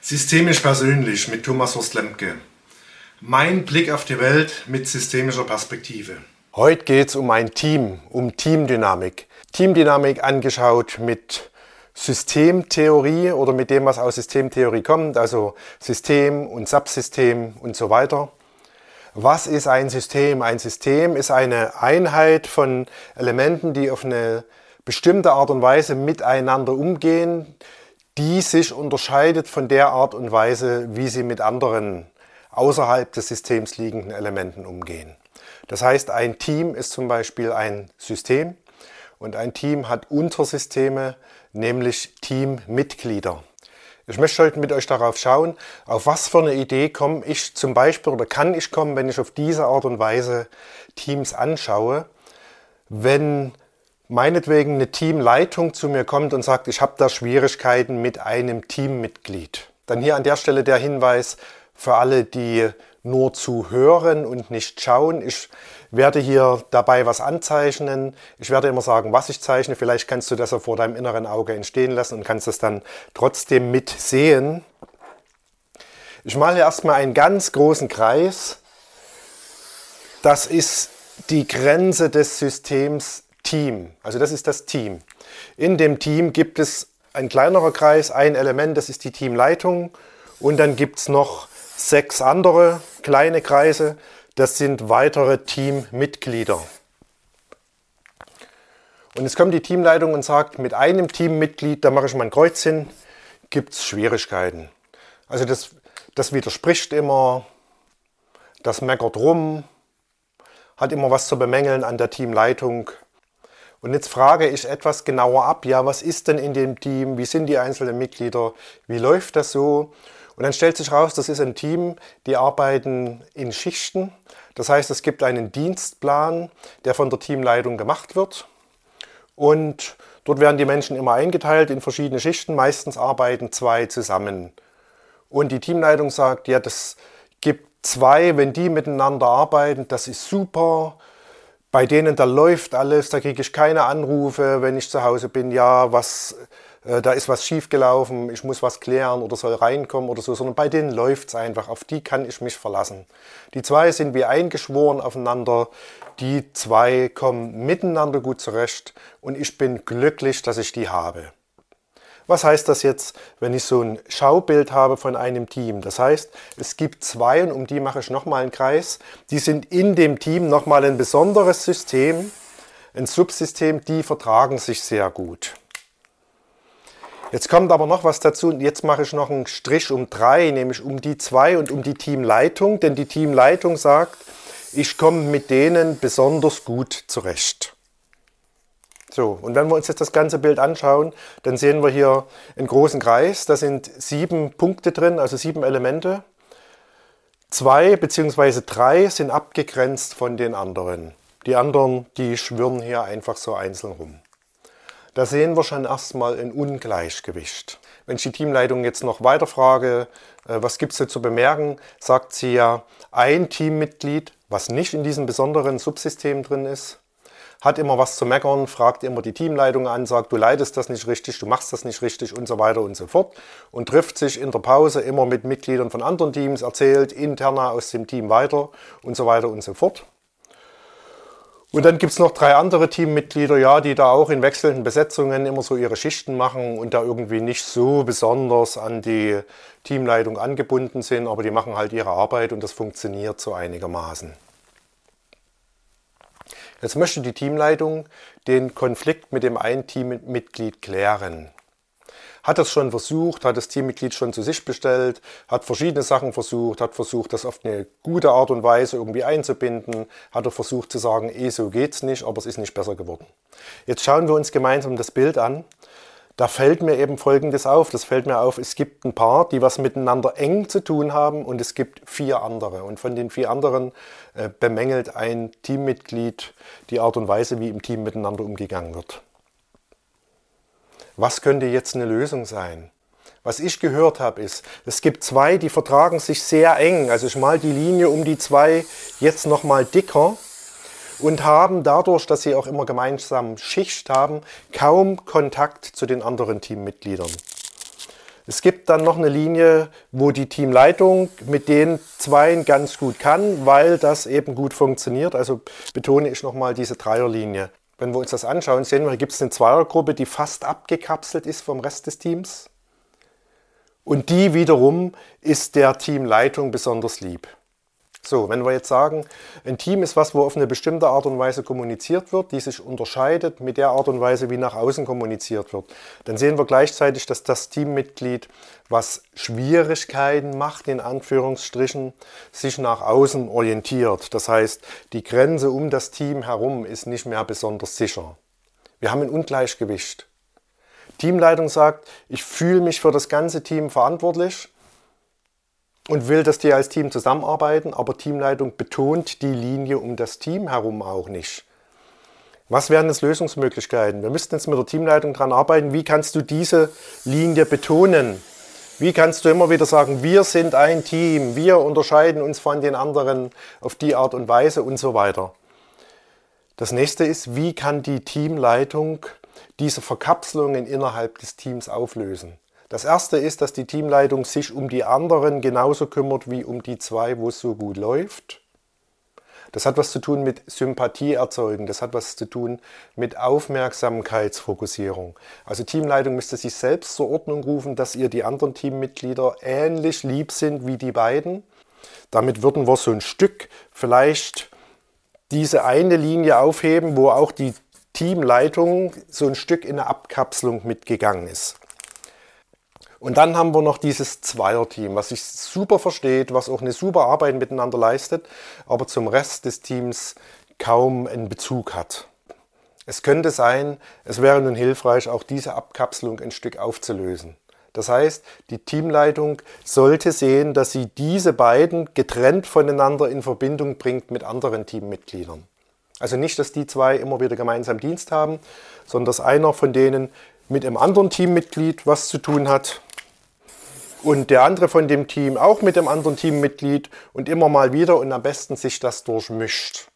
Systemisch persönlich mit Thomas Horst Lemke. Mein Blick auf die Welt mit systemischer Perspektive. Heute geht es um ein Team, um Teamdynamik. Teamdynamik angeschaut mit Systemtheorie oder mit dem, was aus Systemtheorie kommt, also System und Subsystem und so weiter. Was ist ein System? Ein System ist eine Einheit von Elementen, die auf eine bestimmte Art und Weise miteinander umgehen, die sich unterscheidet von der Art und Weise, wie sie mit anderen außerhalb des Systems liegenden Elementen umgehen. Das heißt, ein Team ist zum Beispiel ein System und ein Team hat Untersysteme, nämlich Teammitglieder. Ich möchte heute mit euch darauf schauen, auf was für eine Idee komme ich zum Beispiel oder kann ich kommen, wenn ich auf diese Art und Weise Teams anschaue, wenn meinetwegen eine Teamleitung zu mir kommt und sagt, ich habe da Schwierigkeiten mit einem Teammitglied. Dann hier an der Stelle der Hinweis für alle, die nur zu hören und nicht schauen. Ich werde hier dabei was anzeichnen. Ich werde immer sagen, was ich zeichne. Vielleicht kannst du das ja vor deinem inneren Auge entstehen lassen und kannst es dann trotzdem mitsehen. Ich male erstmal einen ganz großen Kreis. Das ist die Grenze des Systems Team. Also das ist das Team. In dem Team gibt es ein kleinerer Kreis, ein Element, das ist die Teamleitung. Und dann gibt es noch sechs andere kleine Kreise, das sind weitere Teammitglieder. Und jetzt kommt die Teamleitung und sagt, mit einem Teammitglied, da mache ich mein Kreuz hin, gibt es Schwierigkeiten. Also das, das widerspricht immer, das meckert rum, hat immer was zu bemängeln an der Teamleitung. Und jetzt frage ich etwas genauer ab, ja, was ist denn in dem Team, wie sind die einzelnen Mitglieder, wie läuft das so? Und dann stellt sich raus, das ist ein Team, die arbeiten in Schichten. Das heißt, es gibt einen Dienstplan, der von der Teamleitung gemacht wird. Und dort werden die Menschen immer eingeteilt in verschiedene Schichten. Meistens arbeiten zwei zusammen. Und die Teamleitung sagt, ja, das gibt zwei, wenn die miteinander arbeiten, das ist super bei denen, da läuft alles, da kriege ich keine Anrufe, wenn ich zu Hause bin, ja, was, äh, da ist was schiefgelaufen, ich muss was klären oder soll reinkommen oder so, sondern bei denen läuft es einfach, auf die kann ich mich verlassen. Die zwei sind wie eingeschworen aufeinander, die zwei kommen miteinander gut zurecht und ich bin glücklich, dass ich die habe. Was heißt das jetzt, wenn ich so ein Schaubild habe von einem Team? Das heißt, es gibt zwei und um die mache ich nochmal einen Kreis. Die sind in dem Team nochmal ein besonderes System, ein Subsystem, die vertragen sich sehr gut. Jetzt kommt aber noch was dazu und jetzt mache ich noch einen Strich um drei, nämlich um die zwei und um die Teamleitung, denn die Teamleitung sagt, ich komme mit denen besonders gut zurecht. So, und wenn wir uns jetzt das ganze Bild anschauen, dann sehen wir hier einen großen Kreis. Da sind sieben Punkte drin, also sieben Elemente. Zwei bzw. drei sind abgegrenzt von den anderen. Die anderen, die schwirren hier einfach so einzeln rum. Da sehen wir schon erstmal ein Ungleichgewicht. Wenn ich die Teamleitung jetzt noch weiter frage, äh, was gibt es zu bemerken, sagt sie ja, ein Teammitglied, was nicht in diesem besonderen Subsystem drin ist, hat immer was zu meckern, fragt immer die Teamleitung an, sagt, du leitest das nicht richtig, du machst das nicht richtig und so weiter und so fort und trifft sich in der Pause immer mit Mitgliedern von anderen Teams, erzählt interner aus dem Team weiter und so weiter und so fort. Und dann gibt es noch drei andere Teammitglieder, ja, die da auch in wechselnden Besetzungen immer so ihre Schichten machen und da irgendwie nicht so besonders an die Teamleitung angebunden sind, aber die machen halt ihre Arbeit und das funktioniert so einigermaßen. Jetzt möchte die Teamleitung den Konflikt mit dem einen Teammitglied klären. Hat das schon versucht, hat das Teammitglied schon zu sich bestellt, hat verschiedene Sachen versucht, hat versucht, das auf eine gute Art und Weise irgendwie einzubinden, hat er versucht zu sagen, eh, so geht's nicht, aber es ist nicht besser geworden. Jetzt schauen wir uns gemeinsam das Bild an da fällt mir eben Folgendes auf. Das fällt mir auf, es gibt ein paar, die was miteinander eng zu tun haben und es gibt vier andere. Und von den vier anderen äh, bemängelt ein Teammitglied die Art und Weise, wie im Team miteinander umgegangen wird. Was könnte jetzt eine Lösung sein? Was ich gehört habe, ist, es gibt zwei, die vertragen sich sehr eng. Also ich mal die Linie um die zwei jetzt nochmal dicker und haben dadurch, dass sie auch immer gemeinsam Schicht haben, kaum Kontakt zu den anderen Teammitgliedern. Es gibt dann noch eine Linie, wo die Teamleitung mit den Zweien ganz gut kann, weil das eben gut funktioniert. Also betone ich nochmal diese Dreierlinie. Wenn wir uns das anschauen, sehen wir, hier gibt es eine Zweiergruppe, die fast abgekapselt ist vom Rest des Teams. Und die wiederum ist der Teamleitung besonders lieb. So, wenn wir jetzt sagen, ein Team ist was, wo auf eine bestimmte Art und Weise kommuniziert wird, die sich unterscheidet mit der Art und Weise, wie nach außen kommuniziert wird, dann sehen wir gleichzeitig, dass das Teammitglied, was Schwierigkeiten macht, in Anführungsstrichen, sich nach außen orientiert. Das heißt, die Grenze um das Team herum ist nicht mehr besonders sicher. Wir haben ein Ungleichgewicht. Teamleitung sagt, ich fühle mich für das ganze Team verantwortlich und will, dass die als Team zusammenarbeiten, aber Teamleitung betont die Linie um das Team herum auch nicht. Was wären jetzt Lösungsmöglichkeiten? Wir müssten jetzt mit der Teamleitung daran arbeiten, wie kannst du diese Linie betonen? Wie kannst du immer wieder sagen, wir sind ein Team, wir unterscheiden uns von den anderen auf die Art und Weise und so weiter. Das nächste ist, wie kann die Teamleitung diese Verkapselungen innerhalb des Teams auflösen? Das erste ist, dass die Teamleitung sich um die anderen genauso kümmert wie um die zwei, wo es so gut läuft. Das hat was zu tun mit Sympathie erzeugen, das hat was zu tun mit Aufmerksamkeitsfokussierung. Also Teamleitung müsste sich selbst zur Ordnung rufen, dass ihr die anderen Teammitglieder ähnlich lieb sind wie die beiden. Damit würden wir so ein Stück vielleicht diese eine Linie aufheben, wo auch die Teamleitung so ein Stück in eine Abkapselung mitgegangen ist. Und dann haben wir noch dieses Zweierteam, was sich super versteht, was auch eine super Arbeit miteinander leistet, aber zum Rest des Teams kaum einen Bezug hat. Es könnte sein, es wäre nun hilfreich, auch diese Abkapselung ein Stück aufzulösen. Das heißt, die Teamleitung sollte sehen, dass sie diese beiden getrennt voneinander in Verbindung bringt mit anderen Teammitgliedern. Also nicht, dass die zwei immer wieder gemeinsam Dienst haben, sondern dass einer von denen mit einem anderen Teammitglied was zu tun hat und der andere von dem Team auch mit dem anderen Teammitglied und immer mal wieder und am besten sich das durchmischt.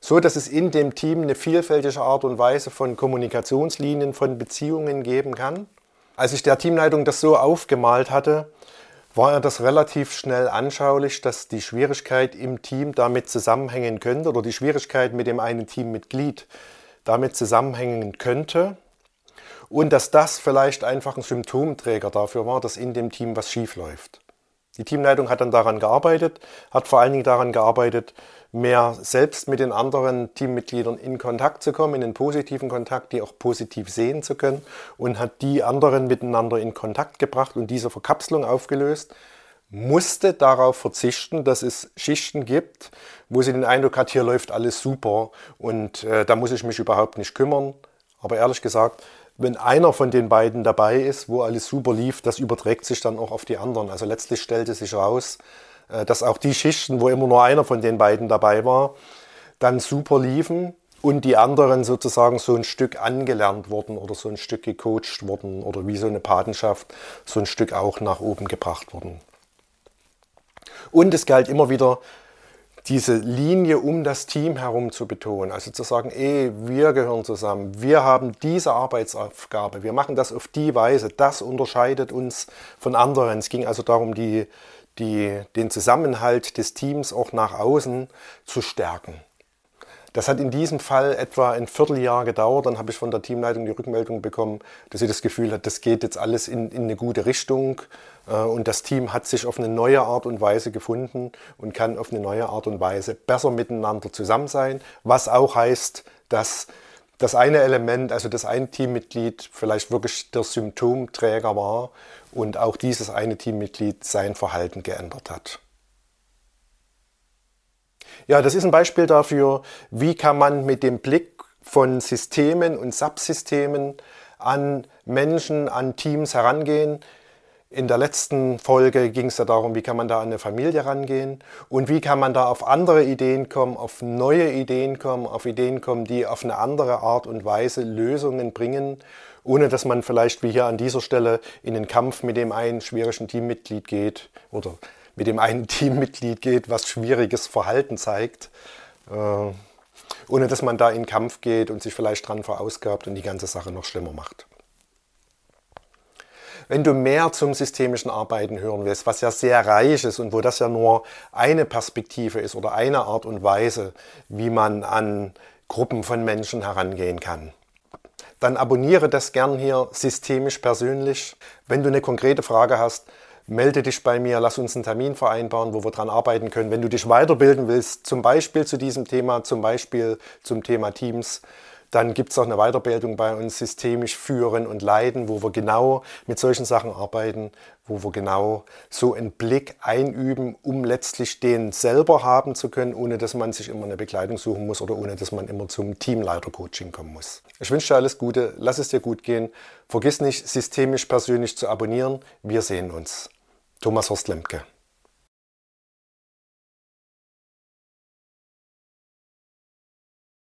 So dass es in dem Team eine vielfältige Art und Weise von Kommunikationslinien, von Beziehungen geben kann. Als ich der Teamleitung das so aufgemalt hatte, war er das relativ schnell anschaulich, dass die Schwierigkeit im Team damit zusammenhängen könnte oder die Schwierigkeit mit dem einen Teammitglied damit zusammenhängen könnte, und dass das vielleicht einfach ein Symptomträger dafür war, dass in dem Team was schief läuft. Die Teamleitung hat dann daran gearbeitet, hat vor allen Dingen daran gearbeitet, mehr selbst mit den anderen Teammitgliedern in Kontakt zu kommen, in einen positiven Kontakt, die auch positiv sehen zu können und hat die anderen miteinander in Kontakt gebracht und diese Verkapselung aufgelöst, musste darauf verzichten, dass es Schichten gibt, wo sie den Eindruck hat, hier läuft alles super und äh, da muss ich mich überhaupt nicht kümmern. Aber ehrlich gesagt, wenn einer von den beiden dabei ist, wo alles super lief, das überträgt sich dann auch auf die anderen. Also letztlich stellte sich raus, äh, dass auch die Schichten, wo immer nur einer von den beiden dabei war, dann super liefen und die anderen sozusagen so ein Stück angelernt wurden oder so ein Stück gecoacht wurden oder wie so eine Patenschaft so ein Stück auch nach oben gebracht wurden. Und es galt immer wieder, diese Linie um das Team herum zu betonen. Also zu sagen, ey, wir gehören zusammen, wir haben diese Arbeitsaufgabe, wir machen das auf die Weise, das unterscheidet uns von anderen. Es ging also darum, die, die, den Zusammenhalt des Teams auch nach außen zu stärken. Das hat in diesem Fall etwa ein Vierteljahr gedauert. Dann habe ich von der Teamleitung die Rückmeldung bekommen, dass sie das Gefühl hat, das geht jetzt alles in, in eine gute Richtung. Äh, und das Team hat sich auf eine neue Art und Weise gefunden und kann auf eine neue Art und Weise besser miteinander zusammen sein. Was auch heißt, dass das eine Element, also das eine Teammitglied vielleicht wirklich der Symptomträger war und auch dieses eine Teammitglied sein Verhalten geändert hat. Ja, das ist ein Beispiel dafür, wie kann man mit dem Blick von Systemen und Subsystemen an Menschen, an Teams herangehen. In der letzten Folge ging es ja darum, wie kann man da an eine Familie rangehen und wie kann man da auf andere Ideen kommen, auf neue Ideen kommen, auf Ideen kommen, die auf eine andere Art und Weise Lösungen bringen, ohne dass man vielleicht wie hier an dieser Stelle in den Kampf mit dem einen schwierigen Teammitglied geht oder mit dem einen Teammitglied geht, was schwieriges Verhalten zeigt, äh, ohne dass man da in Kampf geht und sich vielleicht dran verausgabt und die ganze Sache noch schlimmer macht. Wenn du mehr zum systemischen Arbeiten hören willst, was ja sehr reich ist und wo das ja nur eine Perspektive ist oder eine Art und Weise, wie man an Gruppen von Menschen herangehen kann, dann abonniere das gern hier systemisch persönlich. Wenn du eine konkrete Frage hast, melde dich bei mir, lass uns einen Termin vereinbaren, wo wir dran arbeiten können. Wenn du dich weiterbilden willst, zum Beispiel zu diesem Thema, zum Beispiel zum Thema Teams, dann gibt es auch eine Weiterbildung bei uns, systemisch führen und leiten, wo wir genau mit solchen Sachen arbeiten, wo wir genau so einen Blick einüben, um letztlich den selber haben zu können, ohne dass man sich immer eine Begleitung suchen muss oder ohne dass man immer zum Teamleiter-Coaching kommen muss. Ich wünsche dir alles Gute, lass es dir gut gehen. Vergiss nicht, systemisch persönlich zu abonnieren. Wir sehen uns. Thomas Horst Lemke.